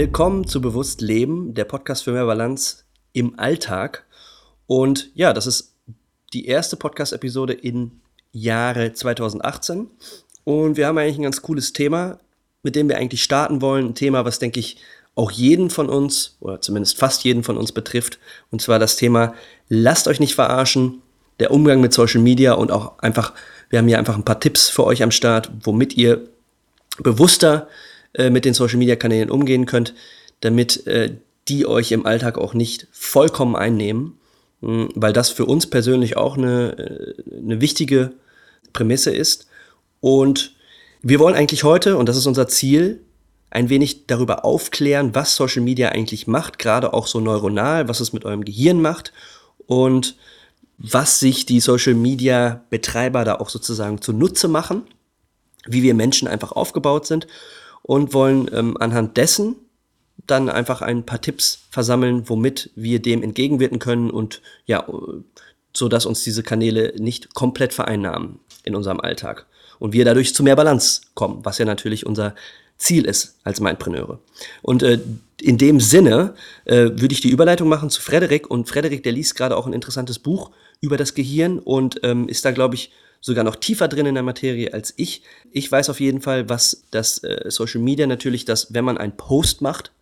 Willkommen zu Bewusst Leben, der Podcast für mehr Balance im Alltag. Und ja, das ist die erste Podcast-Episode im Jahre 2018. Und wir haben eigentlich ein ganz cooles Thema, mit dem wir eigentlich starten wollen. Ein Thema, was, denke ich, auch jeden von uns, oder zumindest fast jeden von uns betrifft. Und zwar das Thema, lasst euch nicht verarschen, der Umgang mit Social Media und auch einfach, wir haben hier einfach ein paar Tipps für euch am Start, womit ihr bewusster äh, mit den Social-Media-Kanälen umgehen könnt, damit äh, die euch im Alltag auch nicht vollkommen einnehmen, mh, hm, weil das für uns persönlich auch eine, äh, eine wichtige Prämisse ist. Und wir wollen eigentlich heute, und das ist unser Ziel, ein wenig darüber aufklären, was Social Media eigentlich macht, gerade auch so neuronal, was es mit eurem Gehirn macht und was sich die Social Media Betreiber da auch sozusagen zunutze machen, wie wir Menschen einfach aufgebaut sind und wollen ähm, anhand dessen dann einfach ein paar Tipps versammeln, womit wir dem entgegenwirken können und ja, so dass uns diese Kanäle nicht komplett vereinnahmen in unserem Alltag und wir dadurch zu mehr Balance kommen, was ja natürlich unser Ziel ist als Mindpreneure. Und äh, in dem Sinne äh, würde ich die Überleitung machen zu Frederik und Frederik, der liest gerade auch ein interessantes Buch über das Gehirn und ähm, ist da, glaube ich, sogar noch tiefer drin in der Materie als ich. Ich weiß auf jeden Fall, was das äh, Social Media natürlich, dass wenn man einen Post macht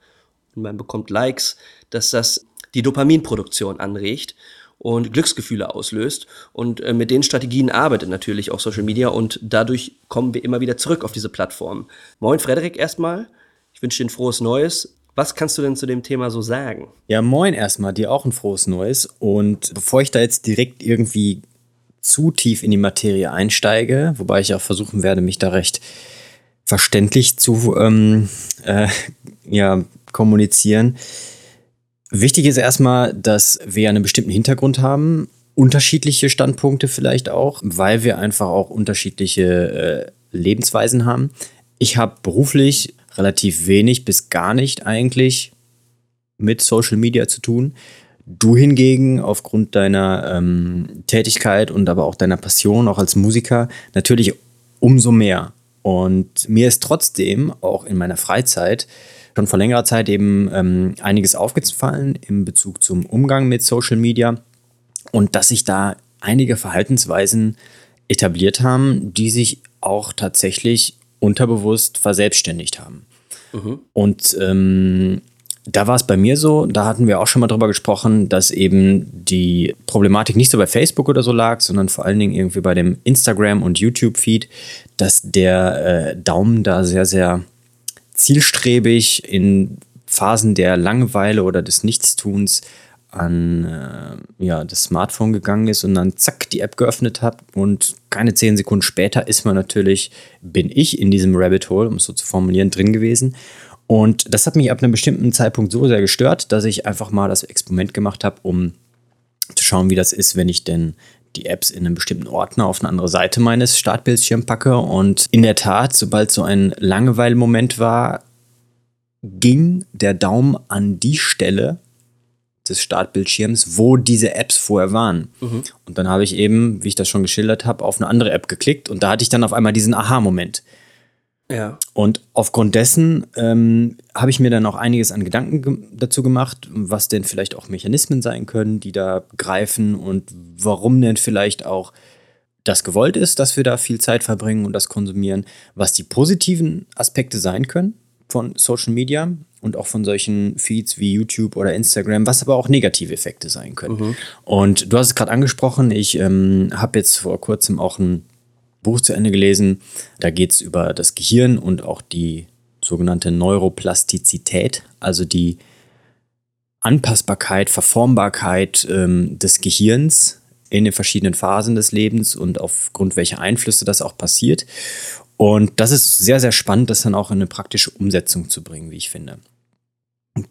und man bekommt Likes, dass das die Dopaminproduktion anregt und Glücksgefühle auslöst. Und äh, mit den Strategien arbeitet natürlich auch Social Media und dadurch kommen wir immer wieder zurück auf diese Plattform. Moin Frederik erstmal. Ich wünsche dir ein frohes Neues. Was kannst du denn zu dem Thema so sagen? Ja, moin erstmal, dir auch ein frohes Neues. Und bevor ich da jetzt direkt irgendwie zu tief in die Materie einsteige, wobei ich auch versuchen werde, mich da recht verständlich zu ähm, äh, ja, kommunizieren. Wichtig ist erstmal, dass wir einen bestimmten Hintergrund haben, unterschiedliche Standpunkte vielleicht auch, weil wir einfach auch unterschiedliche äh, Lebensweisen haben. Ich habe beruflich relativ wenig bis gar nicht eigentlich mit Social Media zu tun. Du hingegen, aufgrund deiner ähm, Tätigkeit und aber auch deiner Passion, auch als Musiker, natürlich umso mehr. Und mir ist trotzdem auch in meiner Freizeit schon vor längerer Zeit eben ähm, einiges aufgefallen in Bezug zum Umgang mit Social Media und dass sich da einige Verhaltensweisen etabliert haben, die sich auch tatsächlich unterbewusst verselbstständigt haben. Mhm. Und ähm, da war es bei mir so, da hatten wir auch schon mal drüber gesprochen, dass eben die Problematik nicht so bei Facebook oder so lag, sondern vor allen Dingen irgendwie bei dem Instagram- und YouTube-Feed, dass der äh, Daumen da sehr, sehr zielstrebig in Phasen der Langeweile oder des Nichtstuns an äh, ja, das Smartphone gegangen ist und dann zack die App geöffnet hat und keine zehn Sekunden später ist man natürlich, bin ich in diesem Rabbit Hole, um es so zu formulieren, drin gewesen und das hat mich ab einem bestimmten Zeitpunkt so sehr gestört, dass ich einfach mal das Experiment gemacht habe, um zu schauen, wie das ist, wenn ich denn die Apps in einem bestimmten Ordner auf eine andere Seite meines Startbildschirms packe. Und in der Tat, sobald so ein Langeweile-Moment war, ging der Daumen an die Stelle des Startbildschirms, wo diese Apps vorher waren. Mhm. Und dann habe ich eben, wie ich das schon geschildert habe, auf eine andere App geklickt und da hatte ich dann auf einmal diesen Aha-Moment. Ja. Und aufgrund dessen ähm, habe ich mir dann auch einiges an Gedanken ge dazu gemacht, was denn vielleicht auch Mechanismen sein können, die da greifen und warum denn vielleicht auch das gewollt ist, dass wir da viel Zeit verbringen und das konsumieren, was die positiven Aspekte sein können von Social Media und auch von solchen Feeds wie YouTube oder Instagram, was aber auch negative Effekte sein können. Mhm. Und du hast es gerade angesprochen, ich ähm, habe jetzt vor kurzem auch ein Buch zu Ende gelesen. Da geht es über das Gehirn und auch die sogenannte Neuroplastizität, also die Anpassbarkeit, Verformbarkeit ähm, des Gehirns in den verschiedenen Phasen des Lebens und aufgrund welcher Einflüsse das auch passiert. Und das ist sehr, sehr spannend, das dann auch in eine praktische Umsetzung zu bringen, wie ich finde.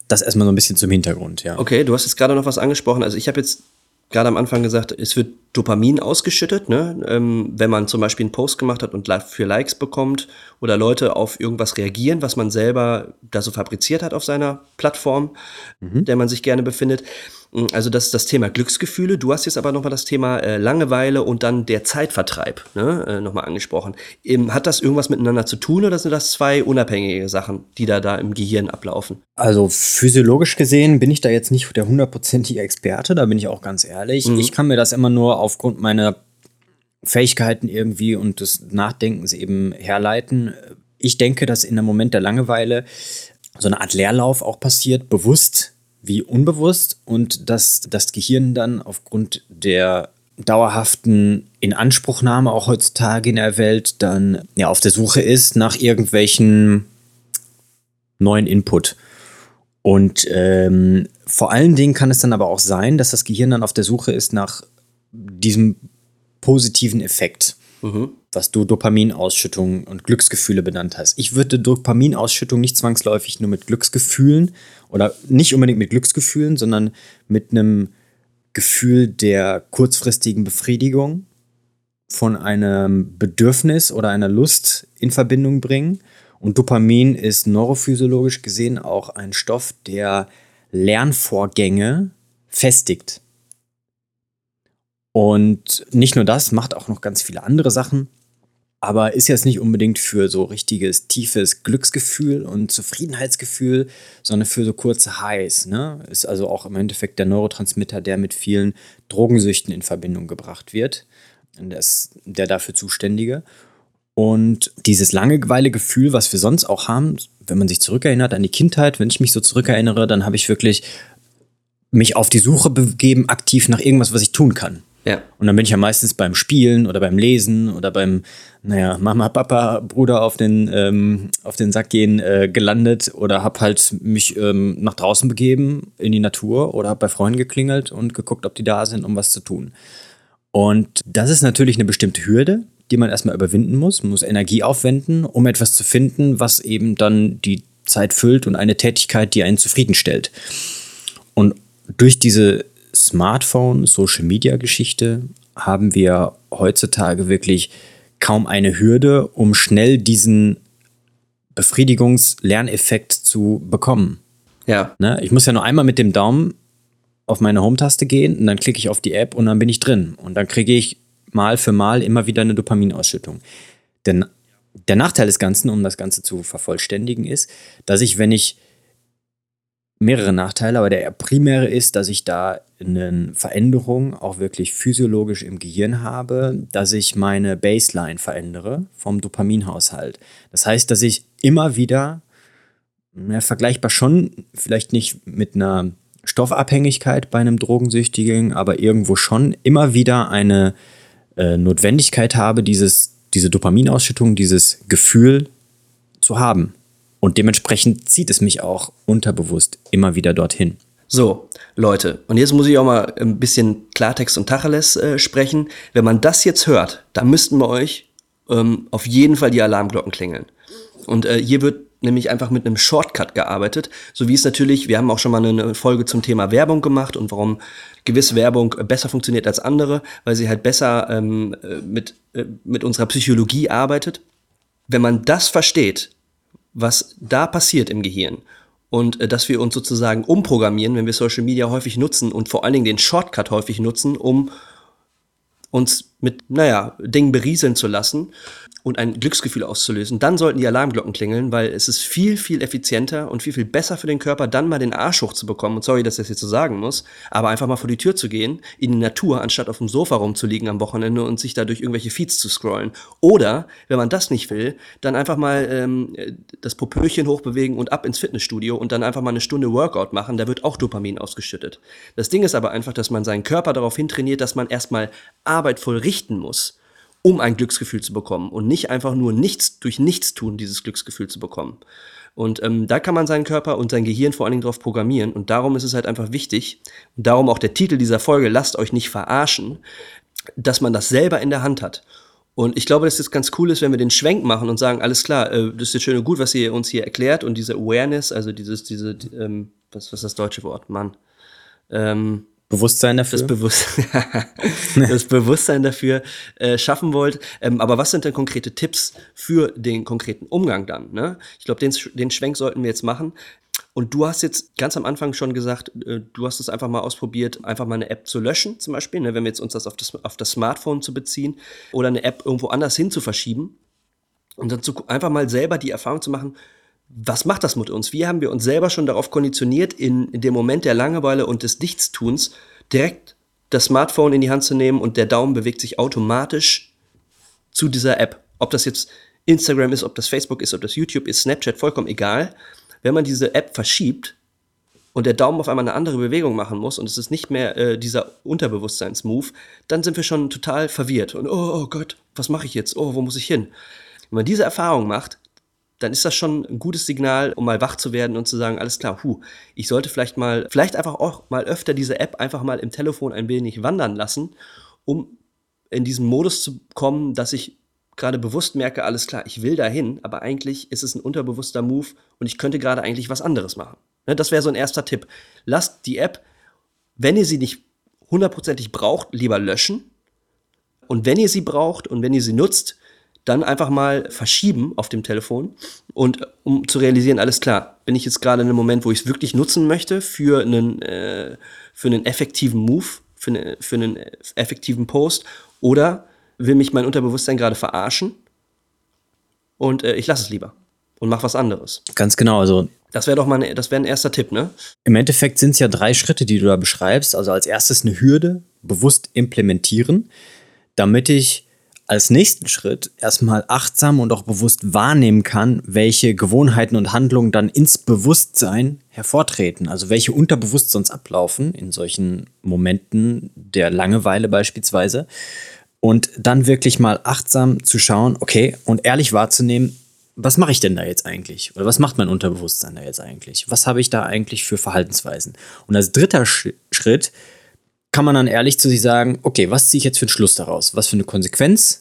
Das erstmal so ein bisschen zum Hintergrund, ja. Okay, du hast jetzt gerade noch was angesprochen. Also ich habe jetzt gerade am Anfang gesagt, es wird Dopamin ausgeschüttet, ne? Ähm, wenn man zum Beispiel einen Post gemacht hat und für Likes bekommt oder Leute auf irgendwas reagieren, was man selber da so fabriziert hat auf seiner Plattform, mhm. der man sich gerne befindet. Mm, also das ist das Thema Glücksgefühle. Du hast jetzt aber nochmal das Thema äh, Langeweile und dann der Zeitvertreib ne, äh, nochmal angesprochen. Ähm, hat das irgendwas miteinander zu tun oder sind das zwei unabhängige Sachen, die da, da im Gehirn ablaufen? Also physiologisch gesehen bin ich da jetzt nicht der hundertprozentige Experte, da bin ich auch ganz ehrlich. Mhm. Ich kann mir das immer nur aufgrund meiner Fähigkeiten irgendwie und des Nachdenkens eben herleiten. Ich denke, dass in einem Moment der Langeweile so eine Art Leerlauf auch passiert, bewusst wie unbewusst und dass das Gehirn dann aufgrund der dauerhaften Inanspruchnahme auch heutzutage in der Welt dann ja auf der Suche ist nach irgendwelchen neuen Input. Und ähm, vor allen Dingen kann es dann aber auch sein, dass das Gehirn dann auf der Suche ist nach diesem positiven Effekt, mhm. was du Dopaminausschüttung und Glücksgefühle benannt hast. Ich würde Dopaminausschüttung nicht zwangsläufig nur mit Glücksgefühlen oder nicht unbedingt mit Glücksgefühlen, sondern mit einem Gefühl der kurzfristigen Befriedigung von einem Bedürfnis oder einer Lust in Verbindung bringen. Und Dopamin ist neurophysiologisch gesehen auch ein Stoff, der Lernvorgänge festigt. Und nicht nur das, macht auch noch ganz viele andere Sachen aber ist jetzt nicht unbedingt für so richtiges tiefes Glücksgefühl und Zufriedenheitsgefühl, sondern für so kurze Highs. Ne? Ist also auch im Endeffekt der Neurotransmitter, der mit vielen Drogensüchten in Verbindung gebracht wird. Der ist der dafür Zuständige. Und dieses Langeweile-Gefühl, was wir sonst auch haben, wenn man sich zurückerinnert an die Kindheit, wenn ich mich so zurückerinnere, dann habe ich wirklich mich auf die Suche begeben, aktiv nach irgendwas, was ich tun kann. Ja. Und dann bin ich ja meistens beim Spielen oder beim Lesen oder beim, naja, Mama, Papa, Bruder auf den, ähm, auf den Sack gehen äh, gelandet oder hab halt mich ähm, nach draußen begeben in die Natur oder hab bei Freunden geklingelt und geguckt, ob die da sind, um was zu tun. Und das ist natürlich eine bestimmte Hürde, die man erstmal überwinden muss. Man muss Energie aufwenden, um etwas zu finden, was eben dann die Zeit füllt und eine Tätigkeit, die einen zufriedenstellt. Und durch diese Smartphone, Social-Media-Geschichte haben wir heutzutage wirklich kaum eine Hürde, um schnell diesen Befriedigungs-Lerneffekt zu bekommen. Ja. Ne? Ich muss ja nur einmal mit dem Daumen auf meine Home-Taste gehen und dann klicke ich auf die App und dann bin ich drin. Und dann kriege ich mal für mal immer wieder eine Dopaminausschüttung. Denn der Nachteil des Ganzen, um das Ganze zu vervollständigen, ist, dass ich, wenn ich mehrere Nachteile, aber der primäre ist, dass ich da eine Veränderung auch wirklich physiologisch im Gehirn habe, dass ich meine Baseline verändere vom Dopaminhaushalt. Das heißt, dass ich immer wieder, ja, vergleichbar schon, vielleicht nicht mit einer Stoffabhängigkeit bei einem Drogensüchtigen, aber irgendwo schon immer wieder eine äh, Notwendigkeit habe, dieses, diese Dopaminausschüttung, dieses Gefühl zu haben. Und dementsprechend zieht es mich auch unterbewusst immer wieder dorthin. So, Leute, und jetzt muss ich auch mal ein bisschen Klartext und Tacheles äh, sprechen. Wenn man das jetzt hört, dann müssten wir euch ähm, auf jeden Fall die Alarmglocken klingeln. Und äh, hier wird nämlich einfach mit einem Shortcut gearbeitet, so wie es natürlich, wir haben auch schon mal eine Folge zum Thema Werbung gemacht und warum gewisse Werbung besser funktioniert als andere, weil sie halt besser ähm, äh, mit, äh, mit unserer Psychologie arbeitet. Wenn man das versteht, was da passiert im Gehirn. Und äh, dass wir uns sozusagen umprogrammieren, wenn wir Social Media häufig nutzen und vor allen Dingen den Shortcut häufig nutzen, um uns mit, naja, Dingen berieseln zu lassen und ein Glücksgefühl auszulösen, dann sollten die Alarmglocken klingeln, weil es ist viel, viel effizienter und viel, viel besser für den Körper, dann mal den Arsch hochzubekommen. Und sorry, dass ich das jetzt so sagen muss, aber einfach mal vor die Tür zu gehen, in die Natur, anstatt auf dem Sofa rumzuliegen am Wochenende und sich da durch irgendwelche Feeds zu scrollen. Oder, wenn man das nicht will, dann einfach mal ähm, das Popöchen hochbewegen und ab ins Fitnessstudio und dann einfach mal eine Stunde Workout machen, da wird auch Dopamin ausgeschüttet. Das Ding ist aber einfach, dass man seinen Körper darauf hintrainiert, dass man erstmal Arbeit vollrichten muss um ein Glücksgefühl zu bekommen und nicht einfach nur nichts durch nichts tun, dieses Glücksgefühl zu bekommen. Und ähm, da kann man seinen Körper und sein Gehirn vor allen Dingen drauf programmieren. Und darum ist es halt einfach wichtig, und darum auch der Titel dieser Folge, lasst euch nicht verarschen, dass man das selber in der Hand hat. Und ich glaube, dass es ganz cool ist, wenn wir den Schwenk machen und sagen, alles klar, äh, das ist jetzt schön und gut, was ihr uns hier erklärt und diese Awareness, also dieses, diese, ähm, was, was ist das deutsche Wort, Mann? Ähm, Bewusstsein dafür? Das, Bewusst das Bewusstsein dafür äh, schaffen wollt. Ähm, aber was sind denn konkrete Tipps für den konkreten Umgang dann? Ne? Ich glaube, den, den Schwenk sollten wir jetzt machen. Und du hast jetzt ganz am Anfang schon gesagt, äh, du hast es einfach mal ausprobiert, einfach mal eine App zu löschen, zum Beispiel, ne, wenn wir jetzt uns das auf, das auf das Smartphone zu beziehen oder eine App irgendwo anders hin zu verschieben. Und dann zu, einfach mal selber die Erfahrung zu machen, was macht das mit uns? Wie haben wir uns selber schon darauf konditioniert, in, in dem Moment der Langeweile und des Nichtstuns direkt das Smartphone in die Hand zu nehmen und der Daumen bewegt sich automatisch zu dieser App. Ob das jetzt Instagram ist, ob das Facebook ist, ob das YouTube ist, Snapchat, vollkommen egal. Wenn man diese App verschiebt und der Daumen auf einmal eine andere Bewegung machen muss und es ist nicht mehr äh, dieser Unterbewusstseinsmove, dann sind wir schon total verwirrt und oh, oh Gott, was mache ich jetzt? Oh, wo muss ich hin? Wenn man diese Erfahrung macht, dann ist das schon ein gutes Signal, um mal wach zu werden und zu sagen, alles klar, hu, ich sollte vielleicht mal, vielleicht einfach auch mal öfter diese App einfach mal im Telefon ein wenig wandern lassen, um in diesen Modus zu kommen, dass ich gerade bewusst merke, alles klar, ich will dahin, aber eigentlich ist es ein unterbewusster Move und ich könnte gerade eigentlich was anderes machen. Ne, das wäre so ein erster Tipp. Lasst die App, wenn ihr sie nicht hundertprozentig braucht, lieber löschen. Und wenn ihr sie braucht und wenn ihr sie nutzt, dann einfach mal verschieben auf dem Telefon und um zu realisieren, alles klar, bin ich jetzt gerade in einem Moment, wo ich es wirklich nutzen möchte für einen, äh, für einen effektiven Move, für, eine, für einen effektiven Post oder will mich mein Unterbewusstsein gerade verarschen und äh, ich lasse es lieber und mach was anderes. Ganz genau, also das wäre doch mal ein, das wäre ein erster Tipp, ne? Im Endeffekt sind es ja drei Schritte, die du da beschreibst. Also als erstes eine Hürde bewusst implementieren, damit ich als nächsten Schritt erstmal achtsam und auch bewusst wahrnehmen kann, welche Gewohnheiten und Handlungen dann ins Bewusstsein hervortreten. Also welche unterbewusst sonst ablaufen in solchen Momenten der Langeweile beispielsweise. Und dann wirklich mal achtsam zu schauen, okay, und ehrlich wahrzunehmen, was mache ich denn da jetzt eigentlich? Oder was macht mein Unterbewusstsein da jetzt eigentlich? Was habe ich da eigentlich für Verhaltensweisen? Und als dritter Schritt kann man dann ehrlich zu sich sagen, okay, was ziehe ich jetzt für einen Schluss daraus? Was für eine Konsequenz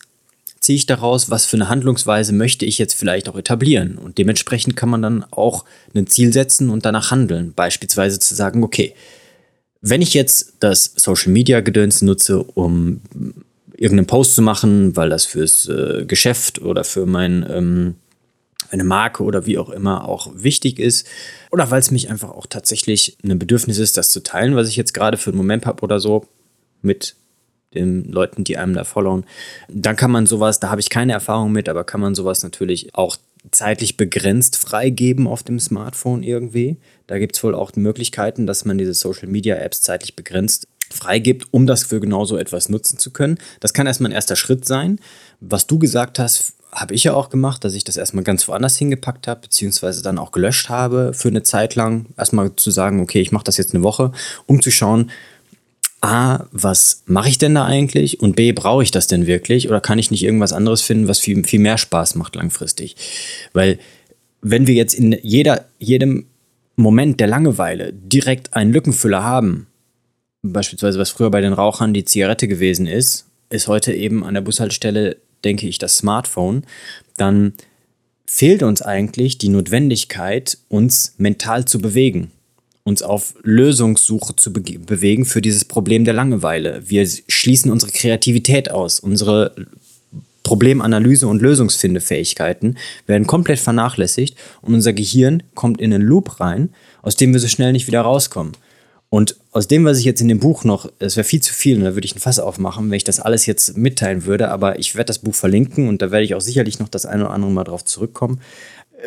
ziehe ich daraus? Was für eine Handlungsweise möchte ich jetzt vielleicht auch etablieren? Und dementsprechend kann man dann auch ein Ziel setzen und danach handeln. Beispielsweise zu sagen, okay, wenn ich jetzt das Social Media Gedöns nutze, um irgendeinen Post zu machen, weil das fürs äh, Geschäft oder für mein ähm, eine Marke oder wie auch immer auch wichtig ist oder weil es mich einfach auch tatsächlich ein Bedürfnis ist, das zu teilen, was ich jetzt gerade für einen Moment habe oder so mit den Leuten, die einem da followen. Dann kann man sowas, da habe ich keine Erfahrung mit, aber kann man sowas natürlich auch zeitlich begrenzt freigeben auf dem Smartphone irgendwie. Da gibt es wohl auch Möglichkeiten, dass man diese Social Media Apps zeitlich begrenzt freigibt, um das für genau so etwas nutzen zu können. Das kann erstmal ein erster Schritt sein. Was du gesagt hast, habe ich ja auch gemacht, dass ich das erstmal ganz woanders hingepackt habe, beziehungsweise dann auch gelöscht habe für eine Zeit lang. Erstmal zu sagen, okay, ich mache das jetzt eine Woche, um zu schauen, A, was mache ich denn da eigentlich? Und B, brauche ich das denn wirklich? Oder kann ich nicht irgendwas anderes finden, was viel, viel mehr Spaß macht langfristig? Weil, wenn wir jetzt in jeder, jedem Moment der Langeweile direkt einen Lückenfüller haben, beispielsweise was früher bei den Rauchern die Zigarette gewesen ist, ist heute eben an der Bushaltestelle denke ich, das Smartphone, dann fehlt uns eigentlich die Notwendigkeit, uns mental zu bewegen, uns auf Lösungssuche zu be bewegen für dieses Problem der Langeweile. Wir schließen unsere Kreativität aus, unsere Problemanalyse und Lösungsfindefähigkeiten werden komplett vernachlässigt und unser Gehirn kommt in einen Loop rein, aus dem wir so schnell nicht wieder rauskommen. Und aus dem, was ich jetzt in dem Buch noch, es wäre viel zu viel und da würde ich ein Fass aufmachen, wenn ich das alles jetzt mitteilen würde, aber ich werde das Buch verlinken und da werde ich auch sicherlich noch das eine oder andere Mal drauf zurückkommen.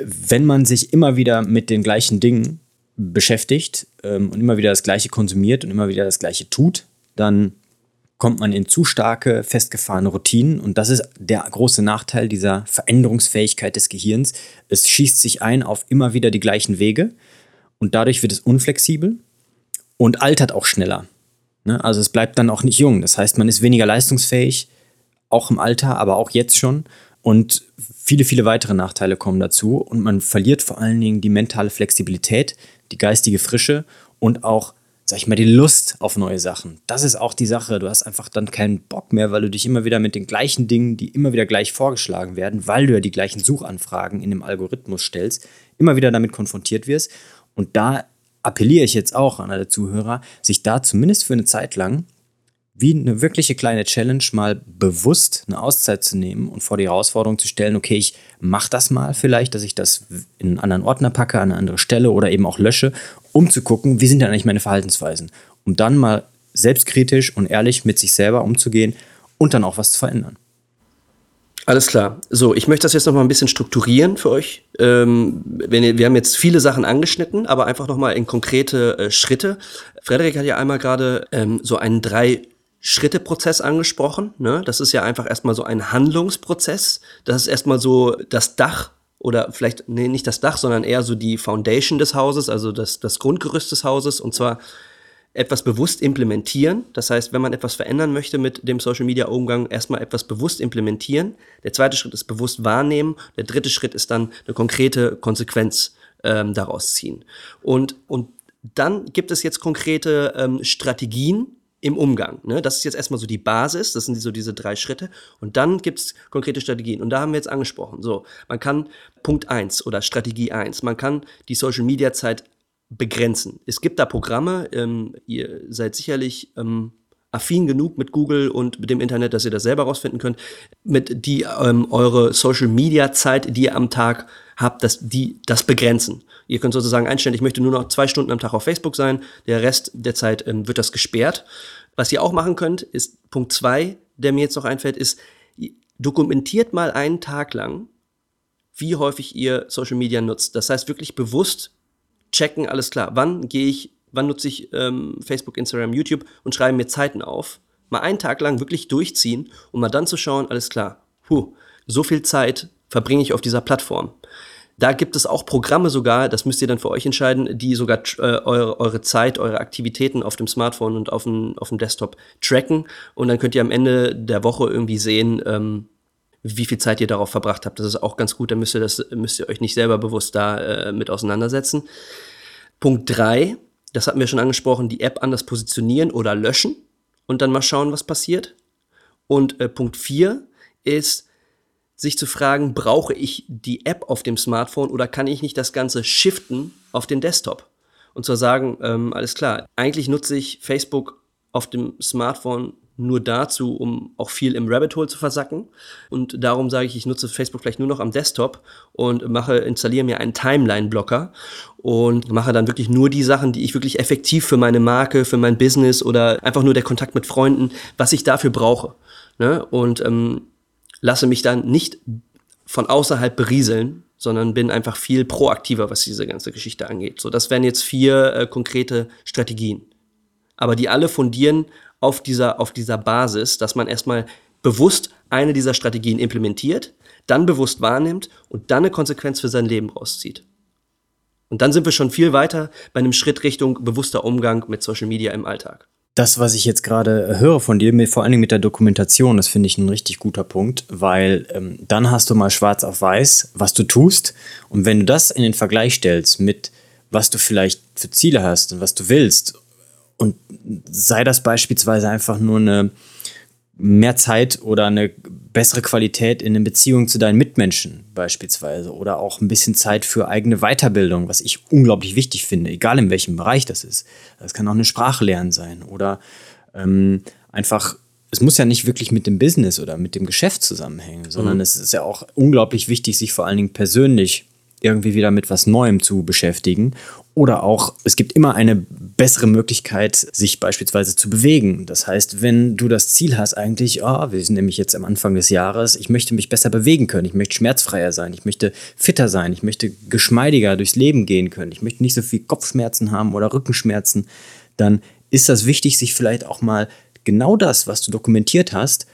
Wenn man sich immer wieder mit den gleichen Dingen beschäftigt ähm, und immer wieder das Gleiche konsumiert und immer wieder das Gleiche tut, dann kommt man in zu starke, festgefahrene Routinen. Und das ist der große Nachteil dieser Veränderungsfähigkeit des Gehirns. Es schießt sich ein auf immer wieder die gleichen Wege und dadurch wird es unflexibel und altert auch schneller. Ne? Also es bleibt dann auch nicht jung. Das heißt, man ist weniger leistungsfähig, auch im Alter, aber auch jetzt schon. Und viele, viele weitere Nachteile kommen dazu. Und man verliert vor allen Dingen die mentale Flexibilität, die geistige Frische und auch sag ich mal, die Lust auf neue Sachen. Das ist auch die Sache. Du hast einfach dann keinen Bock mehr, weil du dich immer wieder mit den gleichen Dingen, die immer wieder gleich vorgeschlagen werden, weil du ja die gleichen Suchanfragen in dem Algorithmus stellst, immer wieder damit konfrontiert wirst. Und da appelliere ich jetzt auch an alle Zuhörer, sich da zumindest für eine Zeit lang wie eine wirkliche kleine Challenge mal bewusst eine Auszeit zu nehmen und vor die Herausforderung zu stellen, okay, ich mache das mal vielleicht, dass ich das in einen anderen Ordner packe, an eine andere Stelle oder eben auch lösche, um zu gucken, wie sind denn eigentlich meine Verhaltensweisen, um dann mal selbstkritisch und ehrlich mit sich selber umzugehen und dann auch was zu verändern. Alles klar. So, ich möchte das jetzt noch mal ein bisschen strukturieren für euch. Ähm, wenn ihr, wir haben jetzt viele Sachen angeschnitten, aber einfach noch mal in konkrete äh, Schritte. Frederik hat ja einmal gerade ähm, so einen drei Schritteprozess angesprochen. Ne? Das ist ja einfach erstmal so ein Handlungsprozess. Das ist erstmal so das Dach oder vielleicht, nee, nicht das Dach, sondern eher so die Foundation des Hauses, also das, das Grundgerüst des Hauses. Und zwar etwas bewusst implementieren. Das heißt, wenn man etwas verändern möchte mit dem Social Media Umgang, erstmal etwas bewusst implementieren. Der zweite Schritt ist bewusst wahrnehmen. Der dritte Schritt ist dann eine konkrete Konsequenz ähm, daraus ziehen. Und, und dann gibt es jetzt konkrete ähm, Strategien, im Umgang. Ne? Das ist jetzt erstmal so die Basis, das sind so diese drei Schritte. Und dann gibt es konkrete Strategien. Und da haben wir jetzt angesprochen. So, man kann Punkt eins oder Strategie eins, man kann die Social Media Zeit begrenzen. Es gibt da Programme, ähm, ihr seid sicherlich ähm, affin genug mit Google und mit dem Internet, dass ihr das selber rausfinden könnt, mit die ähm, eure Social Media Zeit, die ihr am Tag habt, dass die das begrenzen. Ihr könnt sozusagen einstellen, ich möchte nur noch zwei Stunden am Tag auf Facebook sein, der Rest der Zeit ähm, wird das gesperrt. Was ihr auch machen könnt, ist Punkt zwei, der mir jetzt noch einfällt, ist, dokumentiert mal einen Tag lang, wie häufig ihr Social Media nutzt. Das heißt wirklich bewusst checken, alles klar, wann gehe ich, wann nutze ich ähm, Facebook, Instagram, YouTube und schreibe mir Zeiten auf. Mal einen Tag lang wirklich durchziehen und mal dann zu schauen, alles klar, puh, so viel Zeit verbringe ich auf dieser Plattform. Da gibt es auch Programme sogar, das müsst ihr dann für euch entscheiden, die sogar äh, eure, eure Zeit, eure Aktivitäten auf dem Smartphone und auf dem, auf dem Desktop tracken. Und dann könnt ihr am Ende der Woche irgendwie sehen, ähm, wie viel Zeit ihr darauf verbracht habt. Das ist auch ganz gut, da müsst ihr, das, müsst ihr euch nicht selber bewusst da äh, mit auseinandersetzen. Punkt drei, das hatten wir schon angesprochen, die App anders positionieren oder löschen und dann mal schauen, was passiert. Und äh, Punkt vier ist, sich zu fragen, brauche ich die App auf dem Smartphone oder kann ich nicht das Ganze shiften auf den Desktop? Und zwar sagen, ähm, alles klar, eigentlich nutze ich Facebook auf dem Smartphone nur dazu, um auch viel im Rabbit Hole zu versacken. Und darum sage ich, ich nutze Facebook vielleicht nur noch am Desktop und mache, installiere mir einen Timeline-Blocker und mache dann wirklich nur die Sachen, die ich wirklich effektiv für meine Marke, für mein Business oder einfach nur der Kontakt mit Freunden, was ich dafür brauche. Ne? Und ähm, lasse mich dann nicht von außerhalb berieseln, sondern bin einfach viel proaktiver, was diese ganze Geschichte angeht. So, das wären jetzt vier äh, konkrete Strategien. Aber die alle fundieren auf dieser, auf dieser Basis, dass man erstmal bewusst eine dieser Strategien implementiert, dann bewusst wahrnimmt und dann eine Konsequenz für sein Leben rauszieht. Und dann sind wir schon viel weiter bei einem Schritt Richtung bewusster Umgang mit Social Media im Alltag das, was ich jetzt gerade höre von dir, vor allen Dingen mit der Dokumentation, das finde ich ein richtig guter Punkt, weil ähm, dann hast du mal schwarz auf weiß, was du tust. Und wenn du das in den Vergleich stellst mit, was du vielleicht für Ziele hast und was du willst, und sei das beispielsweise einfach nur eine mehr Zeit oder eine bessere Qualität in den Beziehungen zu deinen Mitmenschen beispielsweise oder auch ein bisschen Zeit für eigene Weiterbildung, was ich unglaublich wichtig finde, egal in welchem Bereich das ist. Das kann auch eine Sprache lernen sein oder ähm, einfach, es muss ja nicht wirklich mit dem Business oder mit dem Geschäft zusammenhängen, sondern mhm. es ist ja auch unglaublich wichtig, sich vor allen Dingen persönlich irgendwie wieder mit was Neuem zu beschäftigen. Oder auch, es gibt immer eine bessere Möglichkeit, sich beispielsweise zu bewegen. Das heißt, wenn du das Ziel hast, eigentlich, oh, wir sind nämlich jetzt am Anfang des Jahres, ich möchte mich besser bewegen können, ich möchte schmerzfreier sein, ich möchte fitter sein, ich möchte geschmeidiger durchs Leben gehen können, ich möchte nicht so viel Kopfschmerzen haben oder Rückenschmerzen, dann ist das wichtig, sich vielleicht auch mal genau das, was du dokumentiert hast,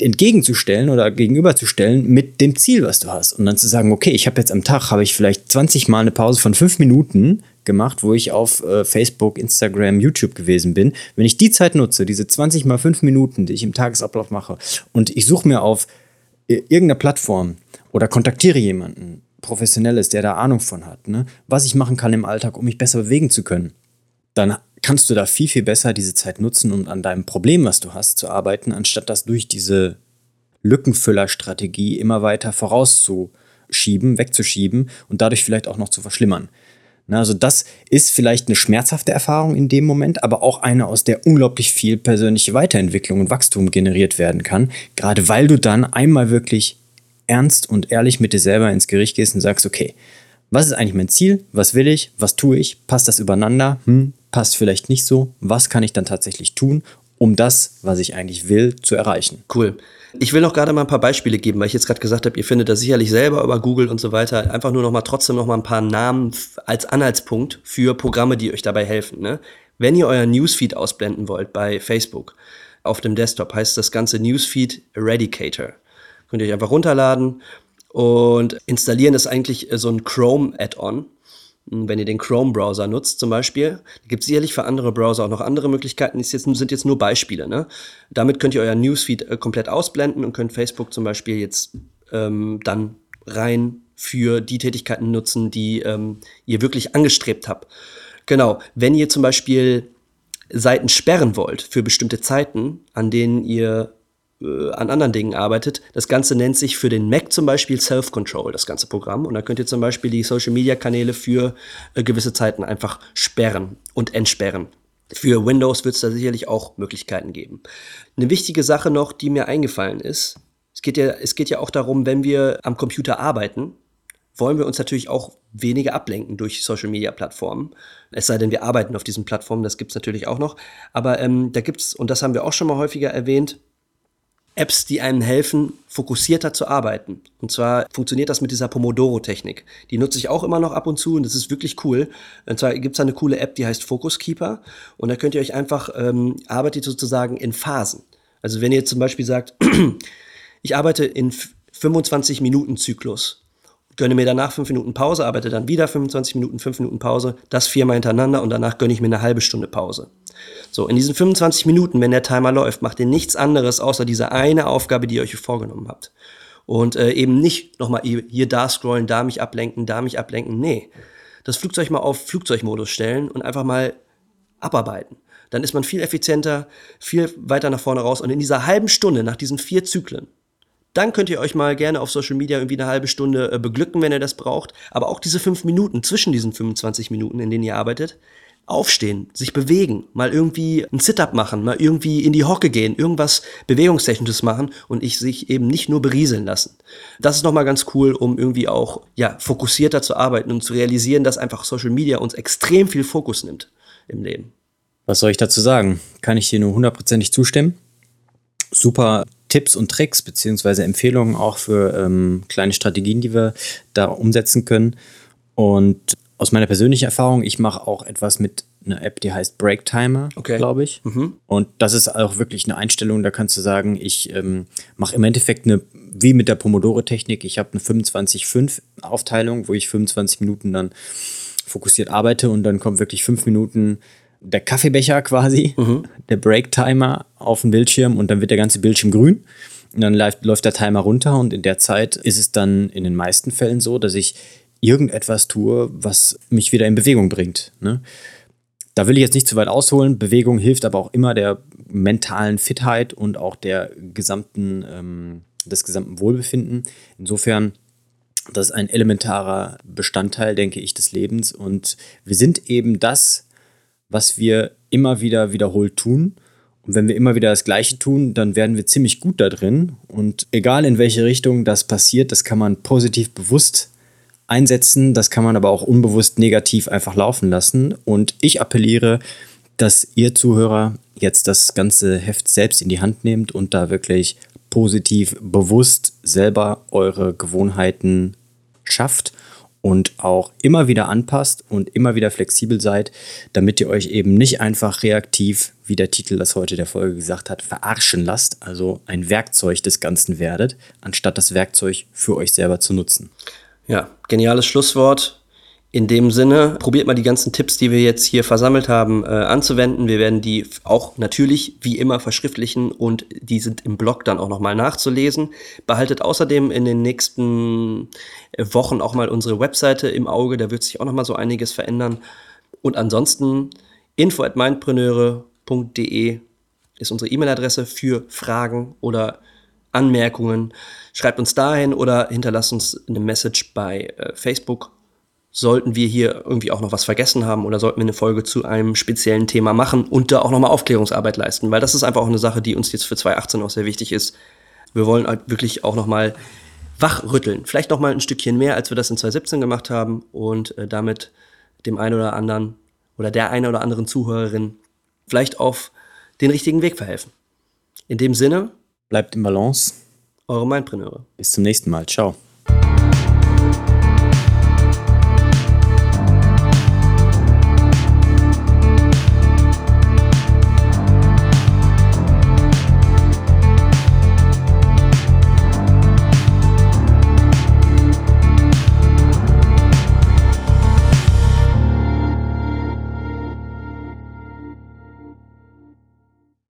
entgegenzustellen oder gegenüberzustellen mit dem Ziel, was du hast. Und dann zu sagen, okay, ich habe jetzt am Tag, habe ich vielleicht 20 Mal eine Pause von fünf Minuten gemacht, wo ich auf äh, Facebook, Instagram, YouTube gewesen bin. Wenn ich die Zeit nutze, diese 20 mal fünf Minuten, die ich im Tagesablauf mache, und ich suche mir auf äh, irgendeiner Plattform oder kontaktiere jemanden, Professionelles, der da Ahnung von hat, ne, was ich machen kann im Alltag, um mich besser bewegen zu können, dann kannst du da viel, viel besser diese Zeit nutzen, um an deinem Problem, was du hast, zu arbeiten, anstatt das durch diese Lückenfüllerstrategie immer weiter vorauszuschieben, wegzuschieben und dadurch vielleicht auch noch zu verschlimmern. Also das ist vielleicht eine schmerzhafte Erfahrung in dem Moment, aber auch eine, aus der unglaublich viel persönliche Weiterentwicklung und Wachstum generiert werden kann. Gerade weil du dann einmal wirklich ernst und ehrlich mit dir selber ins Gericht gehst und sagst, okay, was ist eigentlich mein Ziel? Was will ich? Was tue ich? Passt das übereinander? Hm, passt vielleicht nicht so. Was kann ich dann tatsächlich tun, um das, was ich eigentlich will, zu erreichen? Cool. Ich will noch gerade mal ein paar Beispiele geben, weil ich jetzt gerade gesagt habe, ihr findet das sicherlich selber über Google und so weiter. Einfach nur noch mal trotzdem noch mal ein paar Namen als Anhaltspunkt für Programme, die euch dabei helfen. Ne? Wenn ihr euer Newsfeed ausblenden wollt bei Facebook auf dem Desktop, heißt das Ganze Newsfeed Eradicator. Könnt ihr euch einfach runterladen und installieren ist eigentlich so ein Chrome-Add-on. Wenn ihr den Chrome-Browser nutzt zum Beispiel, gibt es sicherlich für andere Browser auch noch andere Möglichkeiten, das sind jetzt nur Beispiele. Ne? Damit könnt ihr euer Newsfeed äh, komplett ausblenden und könnt Facebook zum Beispiel jetzt ähm, dann rein für die Tätigkeiten nutzen, die ähm, ihr wirklich angestrebt habt. Genau, wenn ihr zum Beispiel Seiten sperren wollt für bestimmte Zeiten, an denen ihr äh, an anderen Dingen arbeitet. Das Ganze nennt sich für den Mac zum Beispiel Self-Control, das ganze Programm. Und da könnt ihr zum Beispiel die Social-Media-Kanäle für äh, gewisse Zeiten einfach sperren und entsperren. Für Windows wird es da sicherlich auch Möglichkeiten geben. Eine wichtige Sache noch, die mir eingefallen ist, es geht ja, es geht ja auch darum, wenn wir am Computer arbeiten, wollen wir uns natürlich auch weniger ablenken durch Social-Media-Plattformen. Es sei denn, wir arbeiten auf diesen Plattformen, das gibt's natürlich auch noch. Aber ähm, da gibt's, und das haben wir auch schon mal häufiger erwähnt, Apps, die einem helfen, fokussierter zu arbeiten. Und zwar funktioniert das mit dieser Pomodoro-Technik. Die nutze ich auch immer noch ab und zu und das ist wirklich cool. Und zwar gibt es eine coole App, die heißt Focus Keeper. Und da könnt ihr euch einfach, ähm, arbeitet sozusagen in Phasen. Also wenn ihr zum Beispiel sagt, ich arbeite in 25 Minuten Zyklus gönne mir danach fünf Minuten Pause, arbeite dann wieder 25 Minuten, fünf Minuten Pause, das viermal hintereinander und danach gönne ich mir eine halbe Stunde Pause. So, in diesen 25 Minuten, wenn der Timer läuft, macht ihr nichts anderes außer diese eine Aufgabe, die ihr euch vorgenommen habt. Und äh, eben nicht nochmal hier da scrollen, da mich ablenken, da mich ablenken. Nee, das Flugzeug mal auf Flugzeugmodus stellen und einfach mal abarbeiten. Dann ist man viel effizienter, viel weiter nach vorne raus. Und in dieser halben Stunde, nach diesen vier Zyklen, dann könnt ihr euch mal gerne auf Social Media irgendwie eine halbe Stunde äh, beglücken, wenn ihr das braucht. Aber auch diese fünf Minuten zwischen diesen 25 Minuten, in denen ihr arbeitet, aufstehen, sich bewegen, mal irgendwie ein Sit-up machen, mal irgendwie in die Hocke gehen, irgendwas Bewegungstechnisches machen und ich sich eben nicht nur berieseln lassen. Das ist nochmal ganz cool, um irgendwie auch, ja, fokussierter zu arbeiten und zu realisieren, dass einfach Social Media uns extrem viel Fokus nimmt im Leben. Was soll ich dazu sagen? Kann ich dir nur hundertprozentig zustimmen? Super Tipps und Tricks beziehungsweise Empfehlungen auch für ähm, kleine Strategien, die wir da umsetzen können. Und aus meiner persönlichen Erfahrung, ich mache auch etwas mit einer App, die heißt Break Timer, okay. glaube ich. Mhm. Und das ist auch wirklich eine Einstellung, da kannst du sagen, ich ähm, mache im Endeffekt eine, wie mit der Pomodoro-Technik, ich habe eine 25-5-Aufteilung, wo ich 25 Minuten dann fokussiert arbeite und dann kommt wirklich fünf Minuten der Kaffeebecher quasi, mhm. der Break-Timer auf dem Bildschirm und dann wird der ganze Bildschirm grün. Und dann läuft, läuft der Timer runter und in der Zeit ist es dann in den meisten Fällen so, dass ich irgendetwas tue, was mich wieder in Bewegung bringt. Ne? Da will ich jetzt nicht zu weit ausholen. Bewegung hilft aber auch immer der mentalen Fitheit und auch der gesamten, ähm, des gesamten Wohlbefinden. Insofern, das ist ein elementarer Bestandteil, denke ich, des Lebens. Und wir sind eben das, was wir immer wieder wiederholt tun. Und wenn wir immer wieder das Gleiche tun, dann werden wir ziemlich gut da drin. Und egal in welche Richtung das passiert, das kann man positiv bewusst einsetzen, das kann man aber auch unbewusst negativ einfach laufen lassen. Und ich appelliere, dass ihr Zuhörer jetzt das ganze Heft selbst in die Hand nehmt und da wirklich positiv bewusst selber eure Gewohnheiten schafft und auch immer wieder anpasst und immer wieder flexibel seid, damit ihr euch eben nicht einfach reaktiv, wie der Titel das heute der Folge gesagt hat, verarschen lasst, also ein Werkzeug des Ganzen werdet, anstatt das Werkzeug für euch selber zu nutzen. Ja, geniales Schlusswort. In dem Sinne, probiert mal die ganzen Tipps, die wir jetzt hier versammelt haben, äh, anzuwenden. Wir werden die auch natürlich wie immer verschriftlichen und die sind im Blog dann auch nochmal nachzulesen. Behaltet außerdem in den nächsten äh, Wochen auch mal unsere Webseite im Auge, da wird sich auch nochmal so einiges verändern. Und ansonsten info@mindpreneure.de ist unsere E-Mail-Adresse für Fragen oder Anmerkungen. Schreibt uns dahin oder hinterlasst uns eine Message bei äh, Facebook. Sollten wir hier irgendwie auch noch was vergessen haben oder sollten wir eine Folge zu einem speziellen Thema machen und da auch nochmal Aufklärungsarbeit leisten, weil das ist einfach auch eine Sache, die uns jetzt für 2018 auch sehr wichtig ist. Wir wollen halt wirklich auch nochmal wachrütteln. Vielleicht nochmal ein Stückchen mehr, als wir das in 2017 gemacht haben und äh, damit dem einen oder anderen oder der einen oder anderen Zuhörerin vielleicht auf den richtigen Weg verhelfen. In dem Sinne, Bleibt im Balance. eure Mindpreneure. Bis zum nächsten Mal. Ciao.